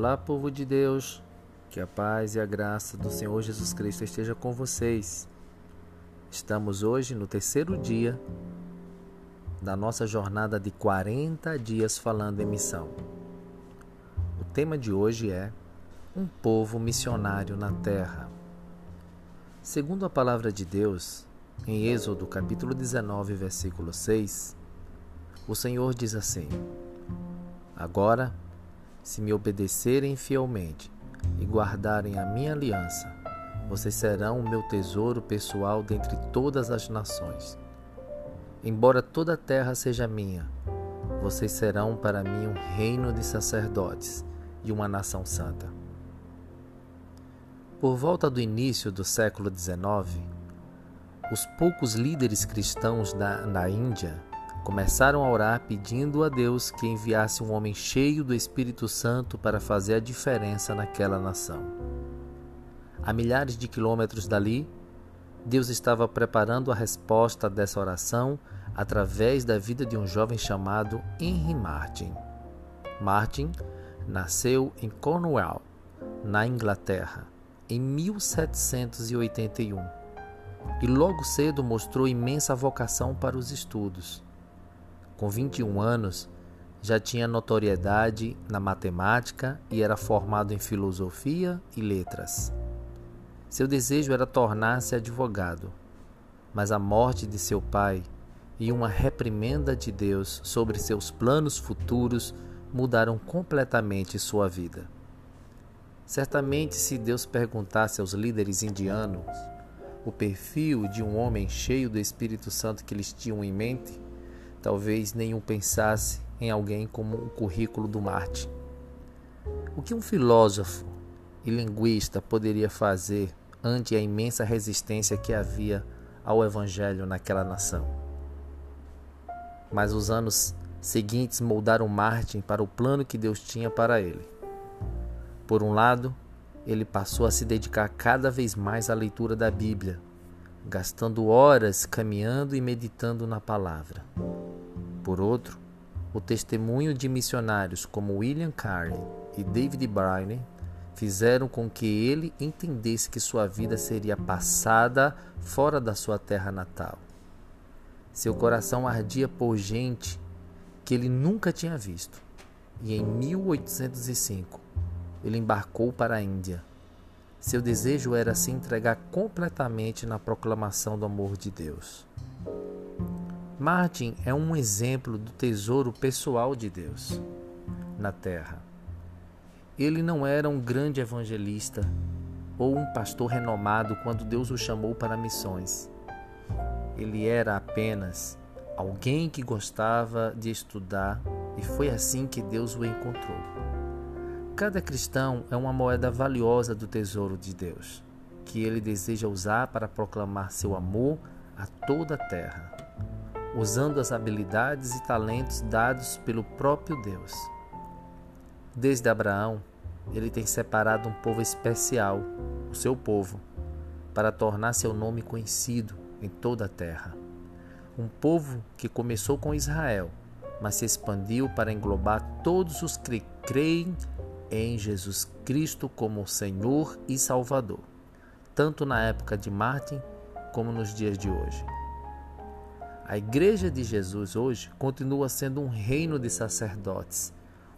Olá, povo de Deus, que a paz e a graça do Senhor Jesus Cristo esteja com vocês. Estamos hoje no terceiro dia da nossa jornada de 40 dias falando em missão. O tema de hoje é Um povo missionário na terra. Segundo a palavra de Deus, em Êxodo capítulo 19, versículo 6, o Senhor diz assim: Agora, se me obedecerem fielmente e guardarem a minha aliança, vocês serão o meu tesouro pessoal dentre todas as nações. Embora toda a terra seja minha, vocês serão para mim um reino de sacerdotes e uma nação santa. Por volta do início do século XIX, os poucos líderes cristãos da, na Índia começaram a orar pedindo a Deus que enviasse um homem cheio do Espírito Santo para fazer a diferença naquela nação. A milhares de quilômetros dali, Deus estava preparando a resposta dessa oração através da vida de um jovem chamado Henry Martin. Martin nasceu em Cornwall, na Inglaterra, em 1781 e logo cedo mostrou imensa vocação para os estudos. Com 21 anos, já tinha notoriedade na matemática e era formado em filosofia e letras. Seu desejo era tornar-se advogado, mas a morte de seu pai e uma reprimenda de Deus sobre seus planos futuros mudaram completamente sua vida. Certamente, se Deus perguntasse aos líderes indianos o perfil de um homem cheio do Espírito Santo que eles tinham em mente, Talvez nenhum pensasse em alguém como o currículo do Marte. O que um filósofo e linguista poderia fazer ante a imensa resistência que havia ao Evangelho naquela nação? Mas os anos seguintes moldaram Martin para o plano que Deus tinha para ele. Por um lado, ele passou a se dedicar cada vez mais à leitura da Bíblia, gastando horas caminhando e meditando na palavra. Por outro, o testemunho de missionários como William Carey e David Bryan fizeram com que ele entendesse que sua vida seria passada fora da sua terra natal. Seu coração ardia por gente que ele nunca tinha visto. E em 1805, ele embarcou para a Índia. Seu desejo era se entregar completamente na proclamação do amor de Deus. Martin é um exemplo do tesouro pessoal de Deus na terra. Ele não era um grande evangelista ou um pastor renomado quando Deus o chamou para missões. Ele era apenas alguém que gostava de estudar e foi assim que Deus o encontrou. Cada cristão é uma moeda valiosa do tesouro de Deus, que ele deseja usar para proclamar seu amor a toda a terra usando as habilidades e talentos dados pelo próprio Deus. Desde Abraão, ele tem separado um povo especial, o seu povo, para tornar seu nome conhecido em toda a terra. Um povo que começou com Israel, mas se expandiu para englobar todos os que creem em Jesus Cristo como Senhor e Salvador, tanto na época de Martin como nos dias de hoje. A Igreja de Jesus hoje continua sendo um reino de sacerdotes,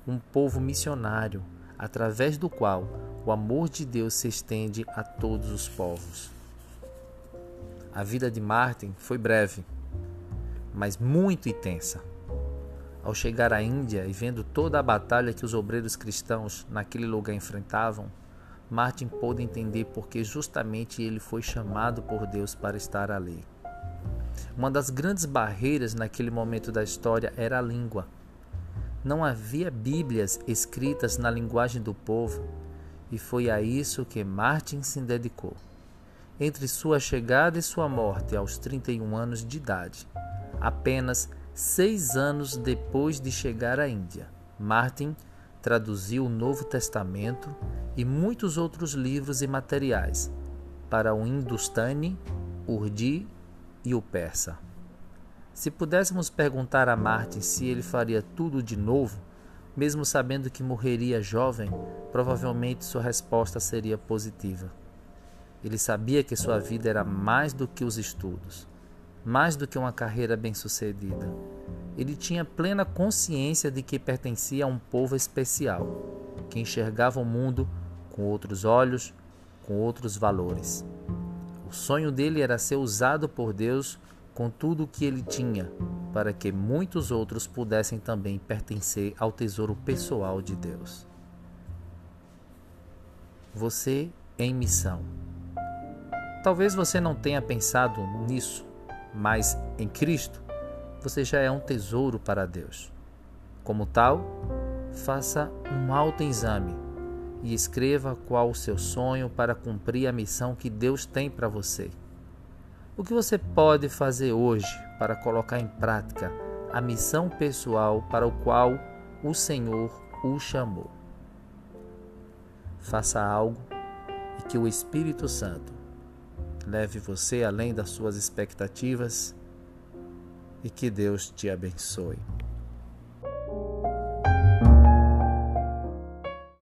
um povo missionário, através do qual o amor de Deus se estende a todos os povos. A vida de Martin foi breve, mas muito intensa. Ao chegar à Índia e vendo toda a batalha que os obreiros cristãos naquele lugar enfrentavam, Martin pôde entender porque justamente ele foi chamado por Deus para estar ali. Uma das grandes barreiras naquele momento da história era a língua. Não havia Bíblias escritas na linguagem do povo, e foi a isso que Martin se dedicou. Entre sua chegada e sua morte aos 31 anos de idade, apenas seis anos depois de chegar à Índia, Martin traduziu o Novo Testamento e muitos outros livros e materiais para o Hindustani, Urdi e o persa. Se pudéssemos perguntar a Martin se ele faria tudo de novo, mesmo sabendo que morreria jovem, provavelmente sua resposta seria positiva. Ele sabia que sua vida era mais do que os estudos, mais do que uma carreira bem-sucedida. Ele tinha plena consciência de que pertencia a um povo especial, que enxergava o mundo com outros olhos, com outros valores. O sonho dele era ser usado por Deus com tudo o que ele tinha, para que muitos outros pudessem também pertencer ao tesouro pessoal de Deus. Você em missão. Talvez você não tenha pensado nisso, mas em Cristo você já é um tesouro para Deus. Como tal, faça um autoexame e escreva qual o seu sonho para cumprir a missão que Deus tem para você. O que você pode fazer hoje para colocar em prática a missão pessoal para o qual o Senhor o chamou? Faça algo e que o Espírito Santo leve você além das suas expectativas e que Deus te abençoe.